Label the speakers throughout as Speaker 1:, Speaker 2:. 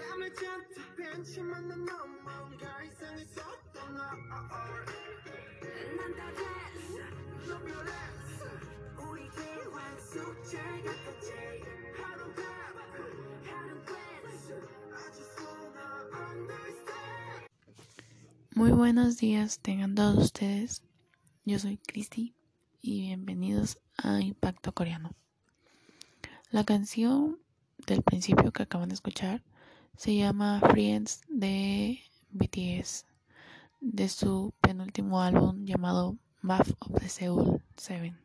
Speaker 1: 땀을 잔뜩 벤치만 난 뭔가 이상했었던 너 난다 dance no violence 우리 대화 숙제 같았지 하루 밥 하루 glance I just wanna understand
Speaker 2: Muy buenos días tengan todos ustedes. Yo soy Cristi y bienvenidos a Impacto Coreano. La canción del principio que acaban de escuchar se llama Friends de BTS de su penúltimo álbum llamado Map of the Seoul 7.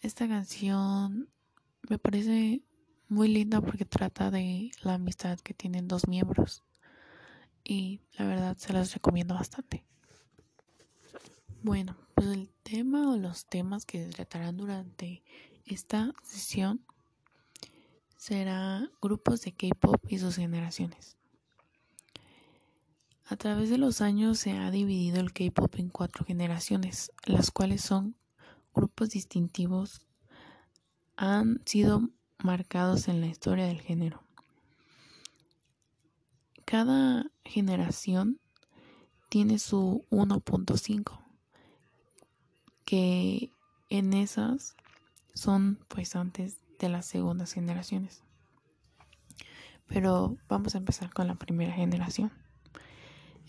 Speaker 2: Esta canción me parece muy linda porque trata de la amistad que tienen dos miembros y la verdad se las recomiendo bastante. Bueno, pues el tema o los temas que se tratarán durante esta sesión será grupos de K-pop y sus generaciones. A través de los años se ha dividido el K-pop en cuatro generaciones, las cuales son grupos distintivos, han sido marcados en la historia del género. Cada generación tiene su 1.5, que en esas son pues antes de las segundas generaciones. Pero vamos a empezar con la primera generación.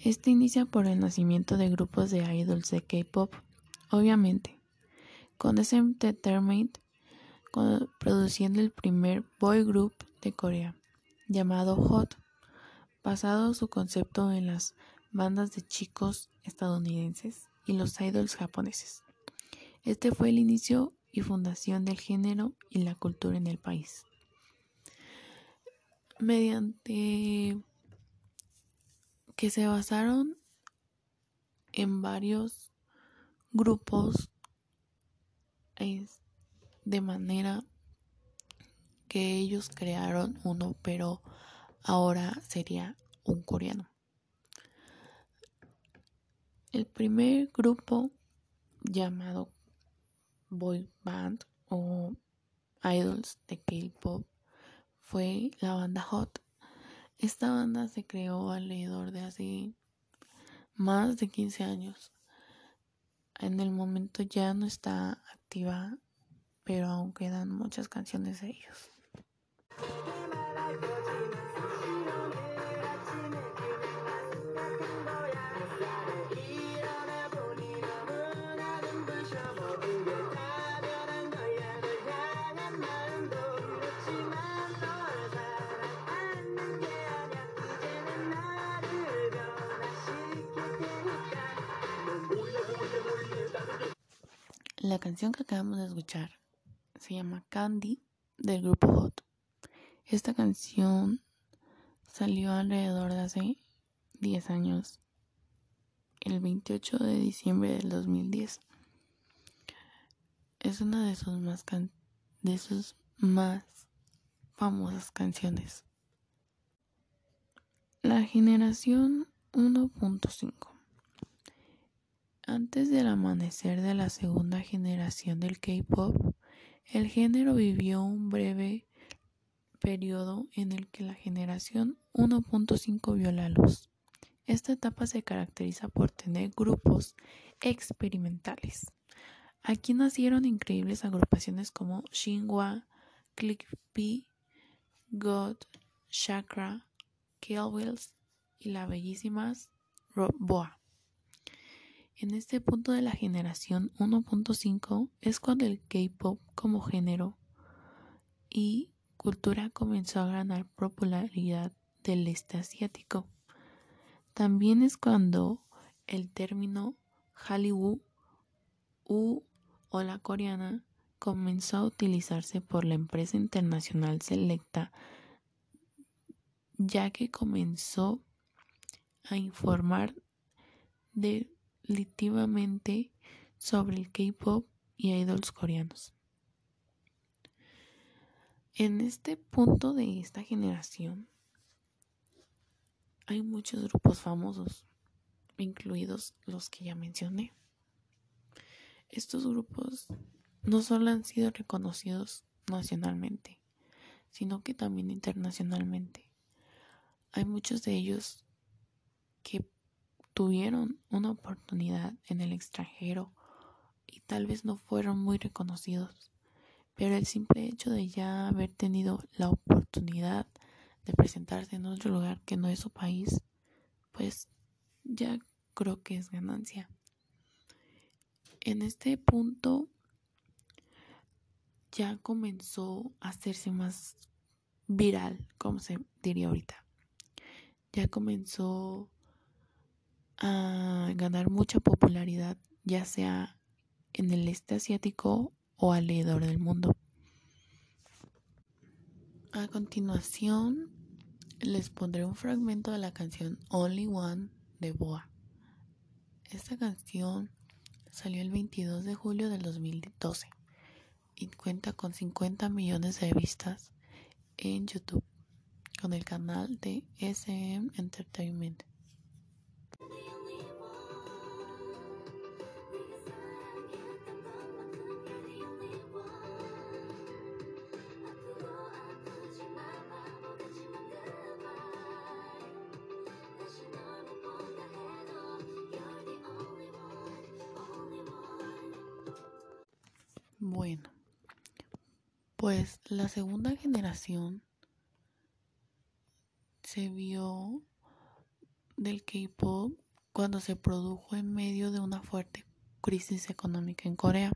Speaker 2: Este inicia por el nacimiento de grupos de idols de K-pop, obviamente, con ese Entertainment produciendo el primer boy group de Corea, llamado Hot, basado su concepto en las bandas de chicos estadounidenses y los idols japoneses. Este fue el inicio y fundación del género y la cultura en el país. Mediante que se basaron en varios grupos de manera que ellos crearon uno, pero ahora sería un coreano. El primer grupo llamado boy band o idols de K-pop fue la banda Hot. Esta banda se creó alrededor de hace más de 15 años. En el momento ya no está activa, pero aún quedan muchas canciones de ellos. La canción que acabamos de escuchar se llama Candy del grupo Hot. Esta canción salió alrededor de hace 10 años, el 28 de diciembre del 2010. Es una de sus más de sus más famosas canciones. La generación 1.5 Antes del amanecer de la segunda generación del K-pop, el género vivió un breve periodo en el que la generación 1.5 vio la luz. Esta etapa se caracteriza por tener grupos experimentales. Aquí nacieron increíbles agrupaciones como Shinhwa, Click B, God, Chakra, Killwills y la bellísima Boa. En este punto de la generación 1.5 es cuando el K-pop como género y cultura comenzó a ganar popularidad del este asiático. También es cuando el término Hallyu u o la coreana comenzó a utilizarse por la empresa internacional Selecta, ya que comenzó a informar definitivamente sobre el K-pop y idols coreanos. En este punto de esta generación hay muchos grupos famosos, incluidos los que ya mencioné. Estos grupos no solo han sido reconocidos nacionalmente, sino que también internacionalmente. Hay muchos de ellos que tuvieron una oportunidad en el extranjero y tal vez no fueron muy reconocidos, pero el simple hecho de ya haber tenido la oportunidad de presentarse en otro lugar que no es su país, pues ya creo que es ganancia. En este punto ya comenzó a hacerse más viral, como se diría ahorita. Ya comenzó a ganar mucha popularidad, ya sea en el este asiático o alrededor del mundo. A continuación, les pondré un fragmento de la canción Only One de Boa. Esta canción salió el 22 de julio del 2012 y cuenta con 50 millones de vistas en YouTube con el canal de SM Entertainment. Pues la segunda generación se vio del K-pop cuando se produjo en medio de una fuerte crisis económica en Corea.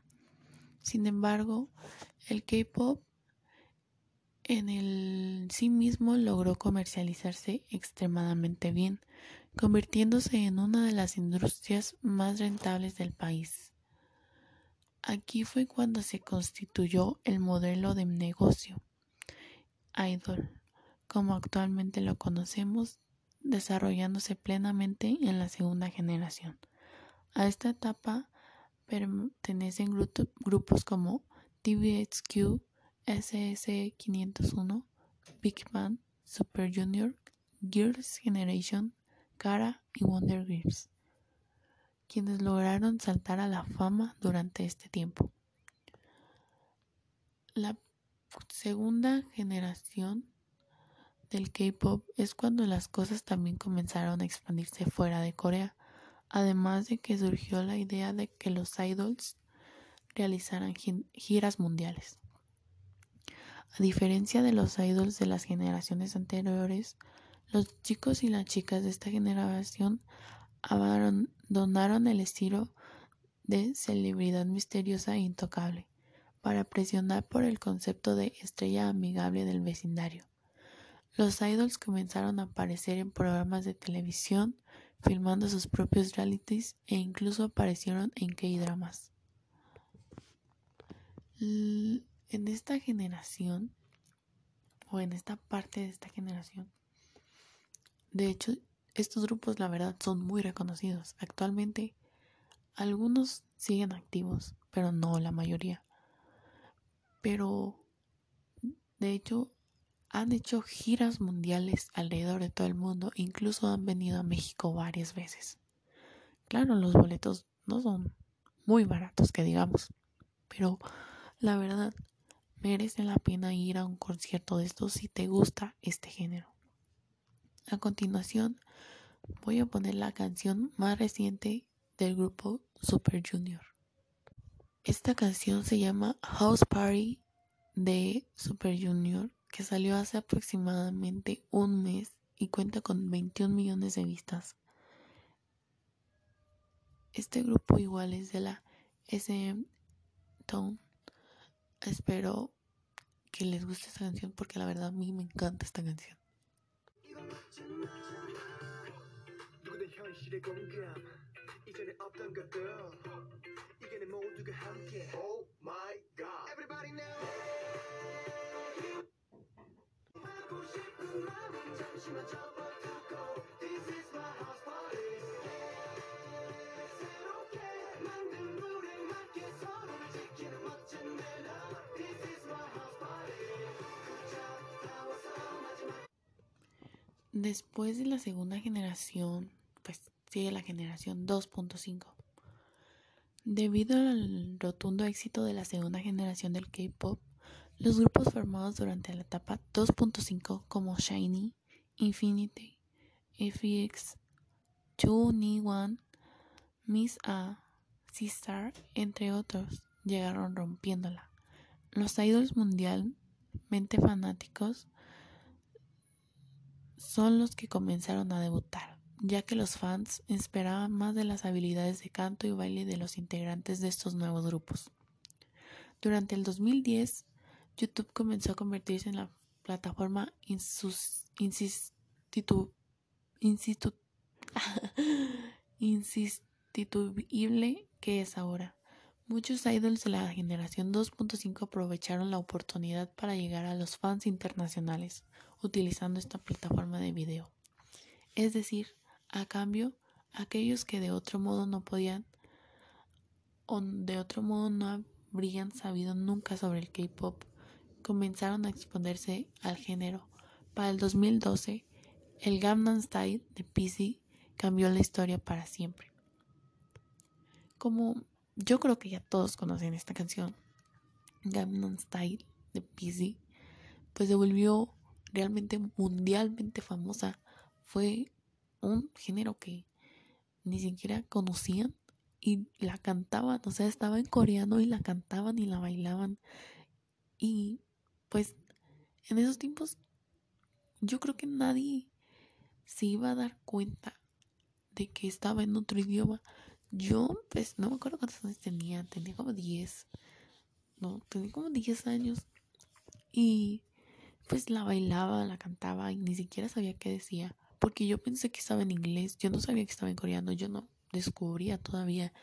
Speaker 2: Sin embargo, el K-pop en el sí mismo logró comercializarse extremadamente bien, convirtiéndose en una de las industrias más rentables del país. Aquí fue cuando se constituyó el modelo de negocio idol, como actualmente lo conocemos, desarrollándose plenamente en la segunda generación. A esta etapa pertenecen grupos como TVXQ, SS501, Big Bang, Super Junior, Girls' Generation, Cara y Wonder Girls quienes lograron saltar a la fama durante este tiempo. La segunda generación del K-Pop es cuando las cosas también comenzaron a expandirse fuera de Corea, además de que surgió la idea de que los idols realizaran giras mundiales. A diferencia de los idols de las generaciones anteriores, los chicos y las chicas de esta generación donaron el estilo de celebridad misteriosa e intocable para presionar por el concepto de estrella amigable del vecindario. Los idols comenzaron a aparecer en programas de televisión, filmando sus propios realities e incluso aparecieron en K-dramas. En esta generación, o en esta parte de esta generación, de hecho estos grupos, la verdad, son muy reconocidos. Actualmente, algunos siguen activos, pero no la mayoría. Pero, de hecho, han hecho giras mundiales alrededor de todo el mundo. Incluso han venido a México varias veces. Claro, los boletos no son muy baratos, que digamos. Pero, la verdad, merece la pena ir a un concierto de estos si te gusta este género. A continuación, voy a poner la canción más reciente del grupo Super Junior. Esta canción se llama House Party de Super Junior, que salió hace aproximadamente un mes y cuenta con 21 millones de vistas. Este grupo igual es de la SM Tone. Espero que les guste esta canción porque la verdad a mí me encanta esta canción. 현실의 공감 이전에 없던 것들. 이게 내 모두가 함께. Oh my god. Everybody now 하고 싶은 마음은 잠시만 접어 Después de la segunda generación pues sigue la generación 2.5. Debido al rotundo éxito de la segunda generación del K-Pop, Los grupos formados durante la etapa 2.5 como Shiny, Infinity, FX, 2NE1, Miss A, C-Star, entre otros, llegaron rompiéndola. Los idols mundialmente fanáticos son los que comenzaron a debutar, ya que los fans esperaban más de las habilidades de canto y baile de los integrantes de estos nuevos grupos. Durante el 2010, YouTube comenzó a convertirse en la plataforma insustituible que es ahora. Muchos idols de la generación 2.5 aprovecharon la oportunidad para llegar a los fans internacionales utilizando esta plataforma de video. Es decir, a cambio, aquellos que de otro modo no podían o de otro modo no habrían sabido nunca sobre el K-pop comenzaron a exponerse al género. Para el 2012, el Gangnam Style de PC cambió la historia para siempre. Como yo creo que ya todos conocen esta canción, Gangnam Style de PC, pues se volvió realmente mundialmente famosa. Fue un género que ni siquiera conocían y la cantaban, o sea, estaba en coreano y la cantaban y la bailaban. Y pues en esos tiempos yo creo que nadie se iba a dar cuenta de que estaba en otro idioma. Yo, pues, no me acuerdo cuántos años tenía, tenía como 10. No, tenía como 10 años. Y pues la bailaba, la cantaba y ni siquiera sabía qué decía. Porque yo pensé que estaba en inglés, yo no sabía que estaba en coreano, yo no descubría todavía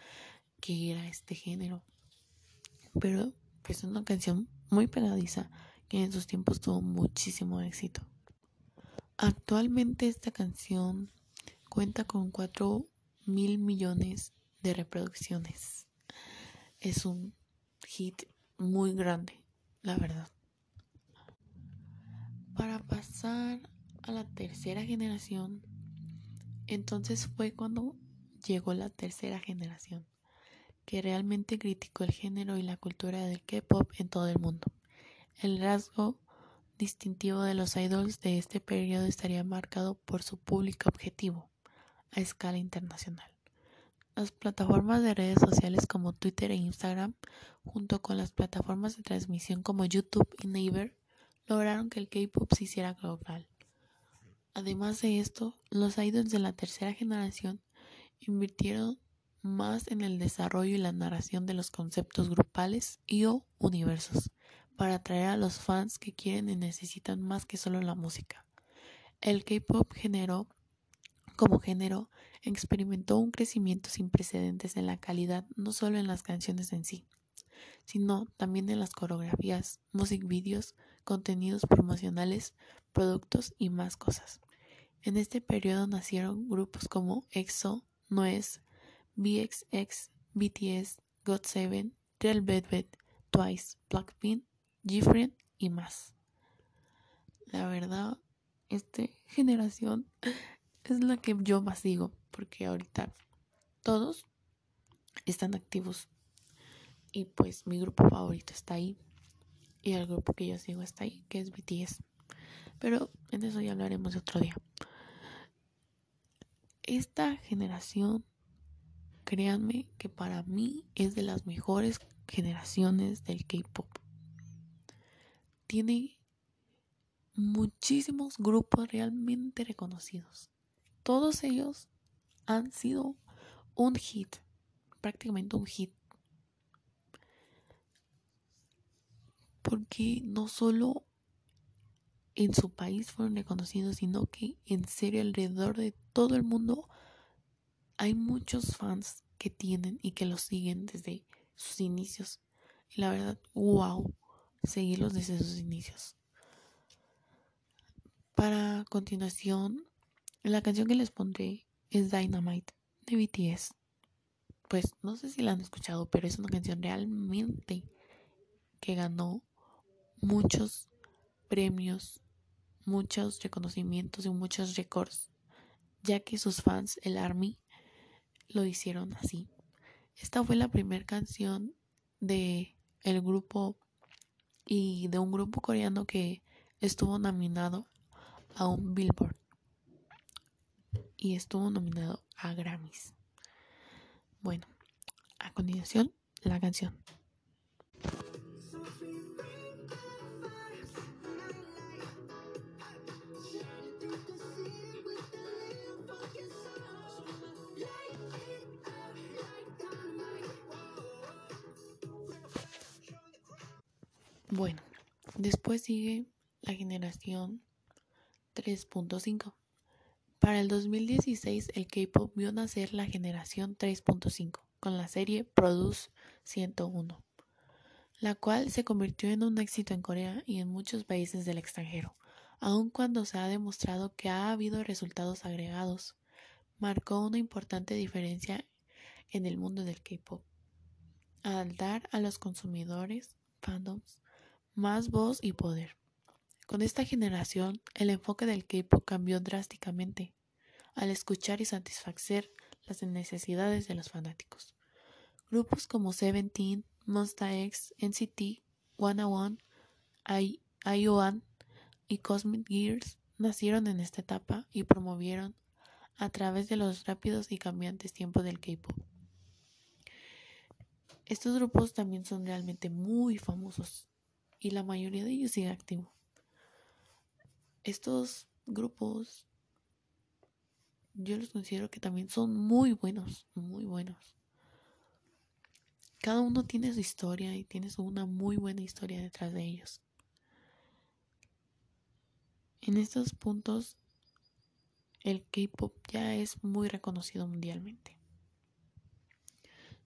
Speaker 2: que era este género. Pero pues es una canción muy pegadiza que en sus tiempos tuvo muchísimo éxito. Actualmente esta canción cuenta con 4 mil millones de reproducciones. Es un hit muy grande, la verdad. Para pasar a la tercera generación, entonces fue cuando llegó la tercera generación, que realmente criticó el género y la cultura del K-pop en todo el mundo. El rasgo distintivo de los idols de este periodo estaría marcado por su público objetivo a escala internacional. Las plataformas de redes sociales como Twitter e Instagram, junto con las plataformas de transmisión como YouTube y Naver, lograron que el K-pop se hiciera global. Además de esto, los idols de la tercera generación invirtieron más en el desarrollo y la narración de los conceptos grupales y o universos, para atraer a los fans que quieren y necesitan más que solo la música. El K-pop generó, como género, experimentó un crecimiento sin precedentes en la calidad, no solo en las canciones en sí, sino también en las coreografías, music videos, contenidos promocionales, productos y más cosas. En este periodo nacieron grupos como EXO, NOES, BXX, BTS, GOT7, Real Twice, Blackpink Gifren y más. La verdad, esta generación es la que yo más digo, porque ahorita todos están activos. Y pues mi grupo favorito está ahí. Y el grupo que yo sigo está ahí, que es BTS. Pero en eso ya hablaremos otro día. Esta generación, créanme que para mí es de las mejores generaciones del K-Pop tiene muchísimos grupos realmente reconocidos. Todos ellos han sido un hit, prácticamente un hit. Porque no solo en su país fueron reconocidos, sino que en serio alrededor de todo el mundo hay muchos fans que tienen y que los siguen desde sus inicios. Y la verdad, wow seguirlos desde sus inicios. Para continuación, la canción que les pondré es Dynamite de BTS. Pues no sé si la han escuchado, pero es una canción realmente que ganó muchos premios, muchos reconocimientos y muchos récords, ya que sus fans, el Army, lo hicieron así. Esta fue la primera canción de el grupo y de un grupo coreano que estuvo nominado a un Billboard y estuvo nominado a Grammys. Bueno, a continuación la canción. Bueno, después sigue la generación 3.5. Para el 2016, el K-pop vio nacer la generación 3.5 con la serie Produce 101, la cual se convirtió en un éxito en Corea y en muchos países del extranjero, aun cuando se ha demostrado que ha habido resultados agregados. Marcó una importante diferencia en el mundo del K-pop, al dar a los consumidores, fandoms, más voz y poder. Con esta generación, el enfoque del K-pop cambió drásticamente al escuchar y satisfacer las necesidades de los fanáticos. Grupos como Seventeen, Monsta X, NCT, One One, IOAN y Cosmic Gears nacieron en esta etapa y promovieron a través de los rápidos y cambiantes tiempos del K-pop. Estos grupos también son realmente muy famosos y la mayoría de ellos sigue activo. Estos grupos yo los considero que también son muy buenos, muy buenos. Cada uno tiene su historia y tienes una muy buena historia detrás de ellos. En estos puntos, el K-Pop ya es muy reconocido mundialmente.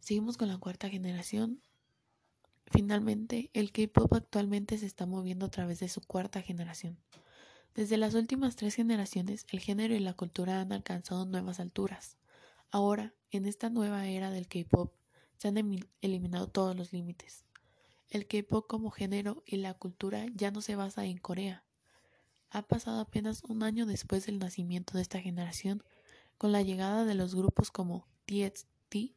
Speaker 2: Seguimos con la cuarta generación Finalmente, el K-pop actualmente se está moviendo a través de su cuarta generación. Desde las últimas tres generaciones, el género y la cultura han alcanzado nuevas alturas. Ahora, en esta nueva era del K-pop, se han eliminado todos los límites. El K-pop como género y la cultura ya no se basa en Corea. Ha pasado apenas un año después del nacimiento de esta generación, con la llegada de los grupos como TXT,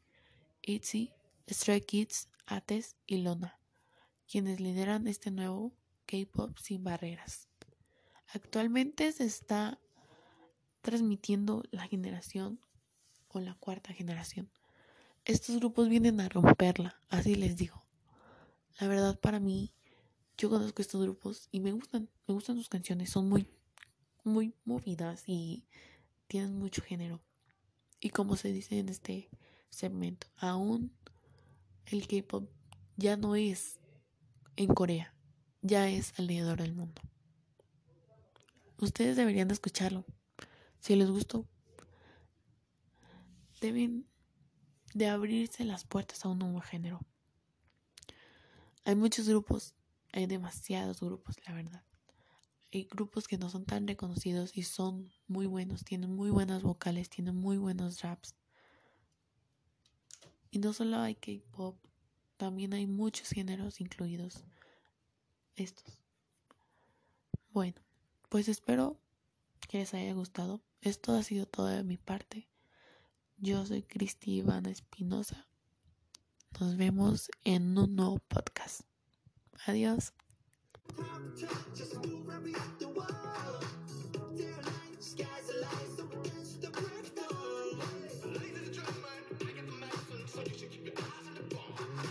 Speaker 2: ITZY, Stray Kids, Ates y Lona, quienes lideran este nuevo K-pop sin barreras. Actualmente se está transmitiendo la generación o la cuarta generación. Estos grupos vienen a romperla, así les digo. La verdad para mí, yo conozco estos grupos y me gustan, me gustan sus canciones, son muy, muy movidas y tienen mucho género. Y como se dice en este segmento, aún el K-pop ya no es en Corea, ya es alrededor del mundo. Ustedes deberían de escucharlo. Si les gustó, deben de abrirse las puertas a un nuevo género. Hay muchos grupos, hay demasiados grupos, la verdad. Hay grupos que no son tan reconocidos y son muy buenos, tienen muy buenas vocales, tienen muy buenos raps. Y no solo hay K-pop, también hay muchos géneros incluidos estos. Bueno, pues espero que les haya gustado. Esto ha sido todo de mi parte. Yo soy Cristi Ivana Espinosa. Nos vemos en un nuevo podcast. Adiós.